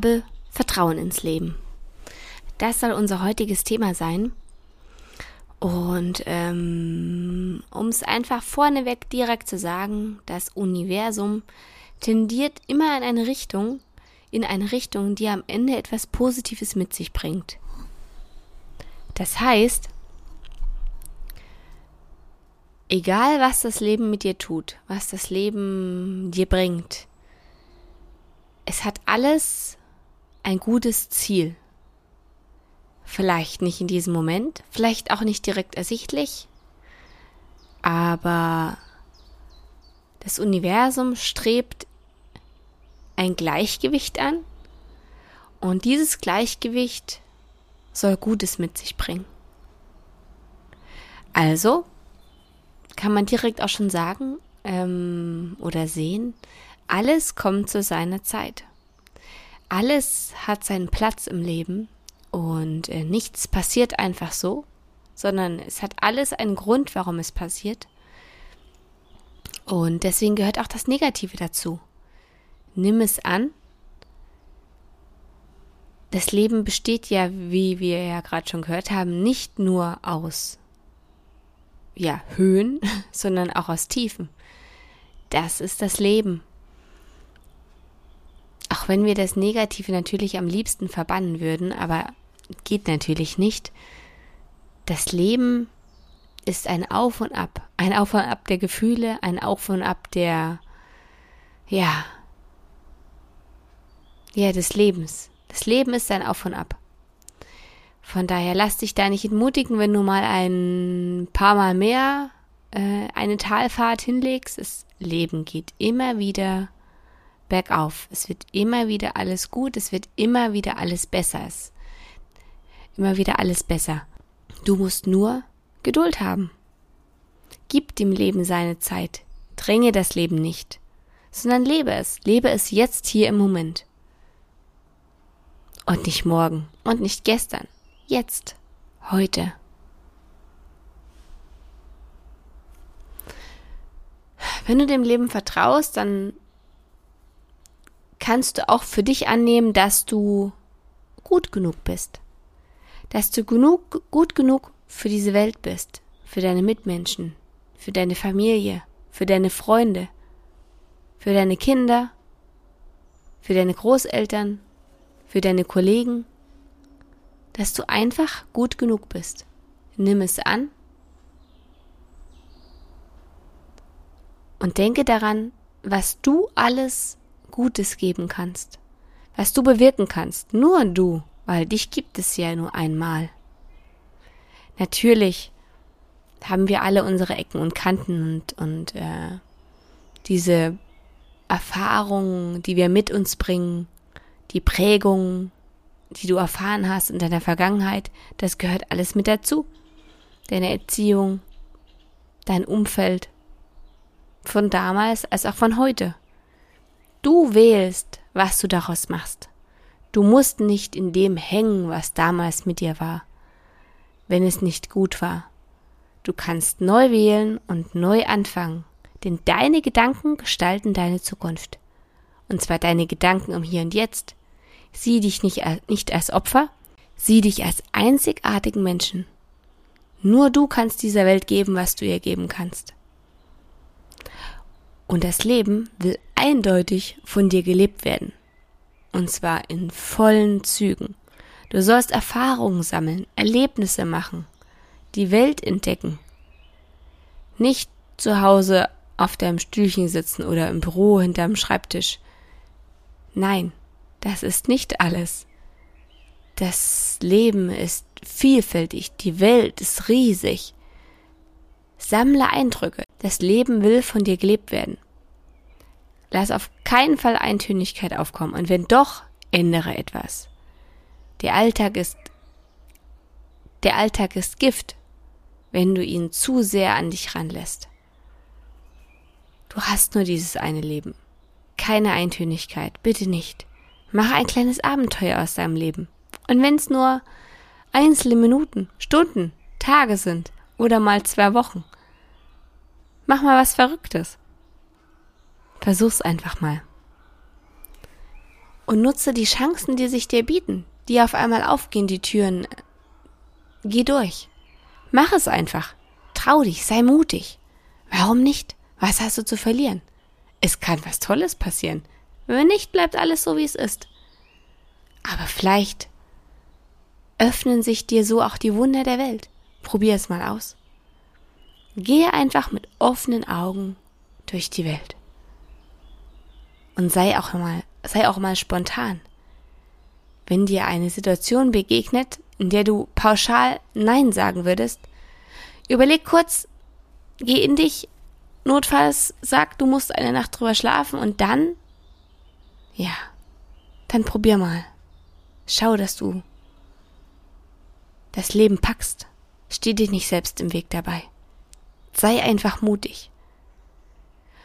Habe Vertrauen ins Leben. Das soll unser heutiges Thema sein. Und ähm, um es einfach vorneweg direkt zu sagen, das Universum tendiert immer in eine Richtung, in eine Richtung, die am Ende etwas Positives mit sich bringt. Das heißt, egal was das Leben mit dir tut, was das Leben dir bringt, es hat alles ein gutes Ziel. Vielleicht nicht in diesem Moment, vielleicht auch nicht direkt ersichtlich, aber das Universum strebt ein Gleichgewicht an und dieses Gleichgewicht soll Gutes mit sich bringen. Also kann man direkt auch schon sagen ähm, oder sehen, alles kommt zu seiner Zeit. Alles hat seinen Platz im Leben und äh, nichts passiert einfach so, sondern es hat alles einen Grund, warum es passiert. Und deswegen gehört auch das Negative dazu. Nimm es an. Das Leben besteht ja, wie wir ja gerade schon gehört haben, nicht nur aus ja, Höhen, sondern auch aus Tiefen. Das ist das Leben. Wenn wir das Negative natürlich am liebsten verbannen würden, aber geht natürlich nicht. Das Leben ist ein Auf und Ab, ein Auf und Ab der Gefühle, ein Auf und Ab der, ja, ja, des Lebens. Das Leben ist ein Auf und Ab. Von daher lass dich da nicht entmutigen, wenn du mal ein paar Mal mehr äh, eine Talfahrt hinlegst. Das Leben geht immer wieder bergauf. Es wird immer wieder alles gut, es wird immer wieder alles besser. Es immer wieder alles besser. Du musst nur Geduld haben. Gib dem Leben seine Zeit. Dränge das Leben nicht, sondern lebe es. Lebe es jetzt hier im Moment. Und nicht morgen und nicht gestern. Jetzt. Heute. Wenn du dem Leben vertraust, dann kannst du auch für dich annehmen, dass du gut genug bist. Dass du genug, gut genug für diese Welt bist, für deine Mitmenschen, für deine Familie, für deine Freunde, für deine Kinder, für deine Großeltern, für deine Kollegen, dass du einfach gut genug bist. Nimm es an. Und denke daran, was du alles Gutes geben kannst, was du bewirken kannst, nur du weil dich gibt es ja nur einmal. Natürlich haben wir alle unsere Ecken und Kanten und, und äh, diese Erfahrungen, die wir mit uns bringen, die Prägungen, die du erfahren hast in deiner Vergangenheit, das gehört alles mit dazu. Deine Erziehung, dein Umfeld, von damals als auch von heute. Du wählst, was du daraus machst. Du musst nicht in dem hängen, was damals mit dir war, wenn es nicht gut war. Du kannst neu wählen und neu anfangen, denn deine Gedanken gestalten deine Zukunft. Und zwar deine Gedanken im Hier und Jetzt. Sieh dich nicht, nicht als Opfer, sieh dich als einzigartigen Menschen. Nur du kannst dieser Welt geben, was du ihr geben kannst. Und das Leben will eindeutig von dir gelebt werden. Und zwar in vollen Zügen. Du sollst Erfahrungen sammeln, Erlebnisse machen, die Welt entdecken. Nicht zu Hause auf deinem Stühlchen sitzen oder im Büro hinterm Schreibtisch. Nein, das ist nicht alles. Das Leben ist vielfältig, die Welt ist riesig. Sammle Eindrücke. Das Leben will von dir gelebt werden. Lass auf keinen Fall Eintönigkeit aufkommen. Und wenn doch, ändere etwas. Der Alltag ist, der Alltag ist Gift, wenn du ihn zu sehr an dich ranlässt. Du hast nur dieses eine Leben. Keine Eintönigkeit, bitte nicht. Mach ein kleines Abenteuer aus deinem Leben. Und wenn es nur einzelne Minuten, Stunden, Tage sind oder mal zwei Wochen. Mach mal was Verrücktes. Versuch's einfach mal. Und nutze die Chancen, die sich dir bieten, die auf einmal aufgehen, die Türen. Geh durch. Mach es einfach. Trau dich, sei mutig. Warum nicht? Was hast du zu verlieren? Es kann was Tolles passieren. Wenn nicht, bleibt alles so, wie es ist. Aber vielleicht öffnen sich dir so auch die Wunder der Welt. Probier es mal aus. Gehe einfach mit offenen Augen durch die Welt. Und sei auch mal, sei auch mal spontan. Wenn dir eine Situation begegnet, in der du pauschal Nein sagen würdest, überleg kurz, geh in dich, notfalls sag, du musst eine Nacht drüber schlafen und dann, ja, dann probier mal. Schau, dass du das Leben packst. Steh dir nicht selbst im Weg dabei. Sei einfach mutig.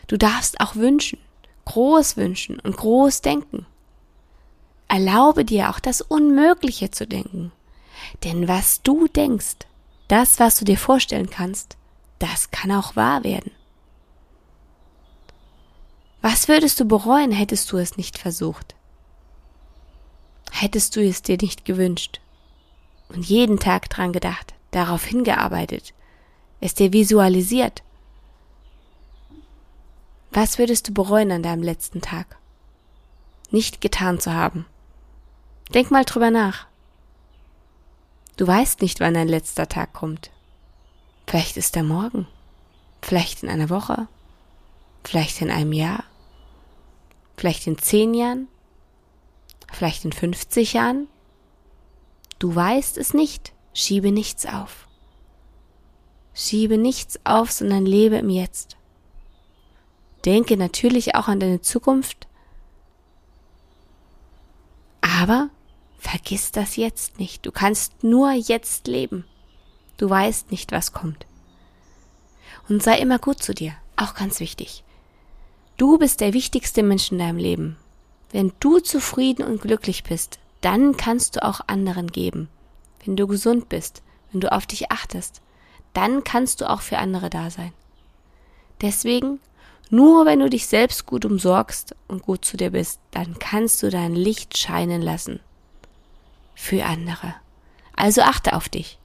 Du darfst auch wünschen, groß wünschen und groß denken. Erlaube dir auch das Unmögliche zu denken. Denn was du denkst, das, was du dir vorstellen kannst, das kann auch wahr werden. Was würdest du bereuen, hättest du es nicht versucht? Hättest du es dir nicht gewünscht? und jeden Tag dran gedacht, darauf hingearbeitet, es dir visualisiert. Was würdest du bereuen an deinem letzten Tag? Nicht getan zu haben. Denk mal drüber nach. Du weißt nicht, wann dein letzter Tag kommt. Vielleicht ist er morgen, vielleicht in einer Woche, vielleicht in einem Jahr, vielleicht in zehn Jahren, vielleicht in 50 Jahren. Du weißt es nicht, schiebe nichts auf. Schiebe nichts auf, sondern lebe im Jetzt. Denke natürlich auch an deine Zukunft, aber vergiss das jetzt nicht. Du kannst nur jetzt leben. Du weißt nicht, was kommt. Und sei immer gut zu dir, auch ganz wichtig. Du bist der wichtigste Mensch in deinem Leben. Wenn du zufrieden und glücklich bist, dann kannst du auch anderen geben. Wenn du gesund bist, wenn du auf dich achtest, dann kannst du auch für andere da sein. Deswegen, nur wenn du dich selbst gut umsorgst und gut zu dir bist, dann kannst du dein Licht scheinen lassen. Für andere. Also achte auf dich.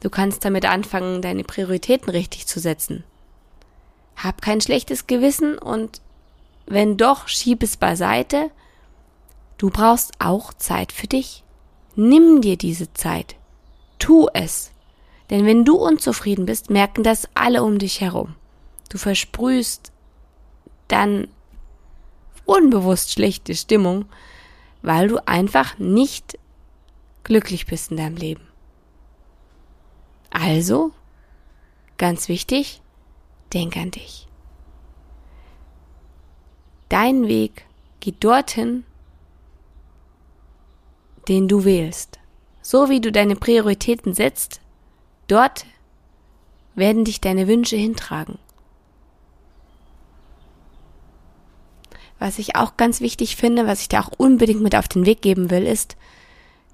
Du kannst damit anfangen, deine Prioritäten richtig zu setzen. Hab kein schlechtes Gewissen und wenn doch, schieb es beiseite Du brauchst auch Zeit für dich. Nimm dir diese Zeit. Tu es. Denn wenn du unzufrieden bist, merken das alle um dich herum. Du versprühst dann unbewusst schlechte Stimmung, weil du einfach nicht glücklich bist in deinem Leben. Also, ganz wichtig, denk an dich. Dein Weg geht dorthin, den du wählst. So wie du deine Prioritäten setzt, dort werden dich deine Wünsche hintragen. Was ich auch ganz wichtig finde, was ich dir auch unbedingt mit auf den Weg geben will, ist,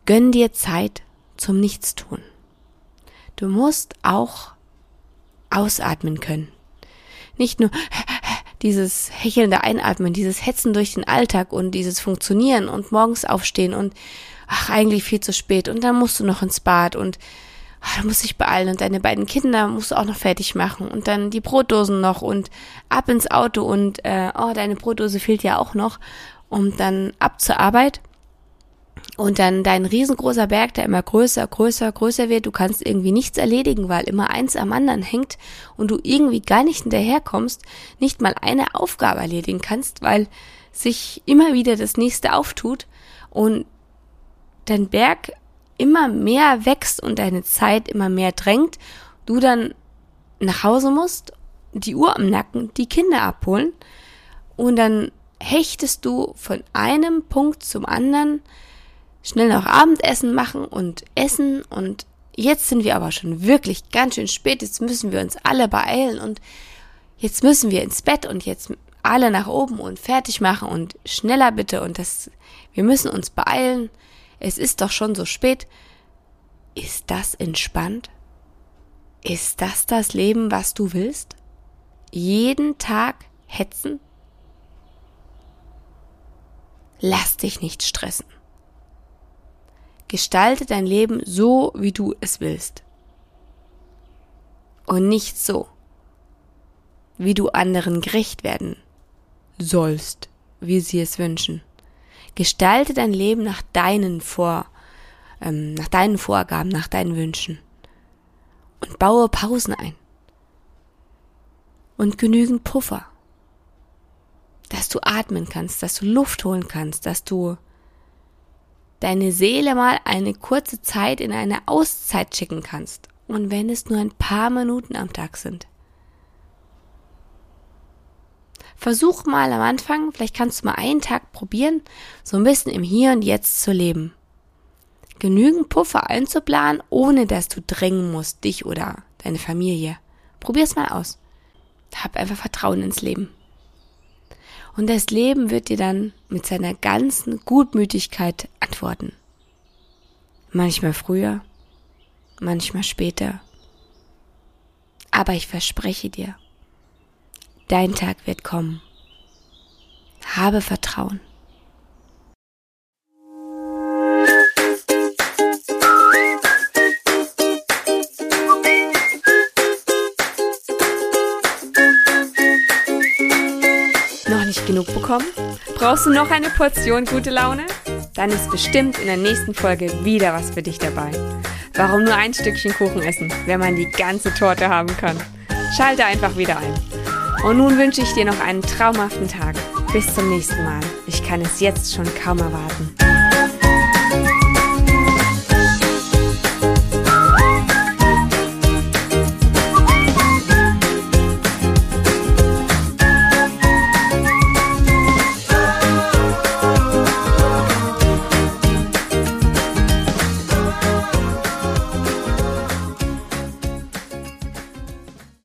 gönn dir Zeit zum Nichtstun. Du musst auch ausatmen können. Nicht nur dieses hechelnde Einatmen, dieses Hetzen durch den Alltag und dieses Funktionieren und morgens aufstehen und ach, eigentlich viel zu spät. Und dann musst du noch ins Bad und ach, du musst dich beeilen und deine beiden Kinder musst du auch noch fertig machen und dann die Brotdosen noch und ab ins Auto und äh, oh, deine Brotdose fehlt ja auch noch, um dann ab zur Arbeit. Und dann dein riesengroßer Berg, der immer größer, größer, größer wird, du kannst irgendwie nichts erledigen, weil immer eins am anderen hängt und du irgendwie gar nicht hinterherkommst, nicht mal eine Aufgabe erledigen kannst, weil sich immer wieder das nächste auftut. Und dein Berg immer mehr wächst und deine Zeit immer mehr drängt, du dann nach Hause musst, die Uhr am Nacken, die Kinder abholen und dann hechtest du von einem Punkt zum anderen, schnell noch Abendessen machen und essen und jetzt sind wir aber schon wirklich ganz schön spät, jetzt müssen wir uns alle beeilen und jetzt müssen wir ins Bett und jetzt alle nach oben und fertig machen und schneller bitte und das, wir müssen uns beeilen. Es ist doch schon so spät. Ist das entspannt? Ist das das Leben, was du willst? Jeden Tag hetzen? Lass dich nicht stressen. Gestalte dein Leben so, wie du es willst. Und nicht so, wie du anderen gerecht werden sollst, wie sie es wünschen. Gestalte dein Leben nach deinen Vor, ähm, nach deinen Vorgaben, nach deinen Wünschen. Und baue Pausen ein. Und genügend Puffer. Dass du atmen kannst, dass du Luft holen kannst, dass du deine Seele mal eine kurze Zeit in eine Auszeit schicken kannst. Und wenn es nur ein paar Minuten am Tag sind. Versuch mal am Anfang, vielleicht kannst du mal einen Tag probieren, so ein bisschen im Hier und Jetzt zu leben. Genügend Puffer einzuplanen, ohne dass du drängen musst, dich oder deine Familie. Probier's mal aus. Hab einfach Vertrauen ins Leben. Und das Leben wird dir dann mit seiner ganzen Gutmütigkeit antworten. Manchmal früher, manchmal später. Aber ich verspreche dir, Dein Tag wird kommen. Habe Vertrauen. Noch nicht genug bekommen? Brauchst du noch eine Portion gute Laune? Dann ist bestimmt in der nächsten Folge wieder was für dich dabei. Warum nur ein Stückchen Kuchen essen, wenn man die ganze Torte haben kann? Schalte einfach wieder ein. Und nun wünsche ich dir noch einen traumhaften Tag. Bis zum nächsten Mal. Ich kann es jetzt schon kaum erwarten.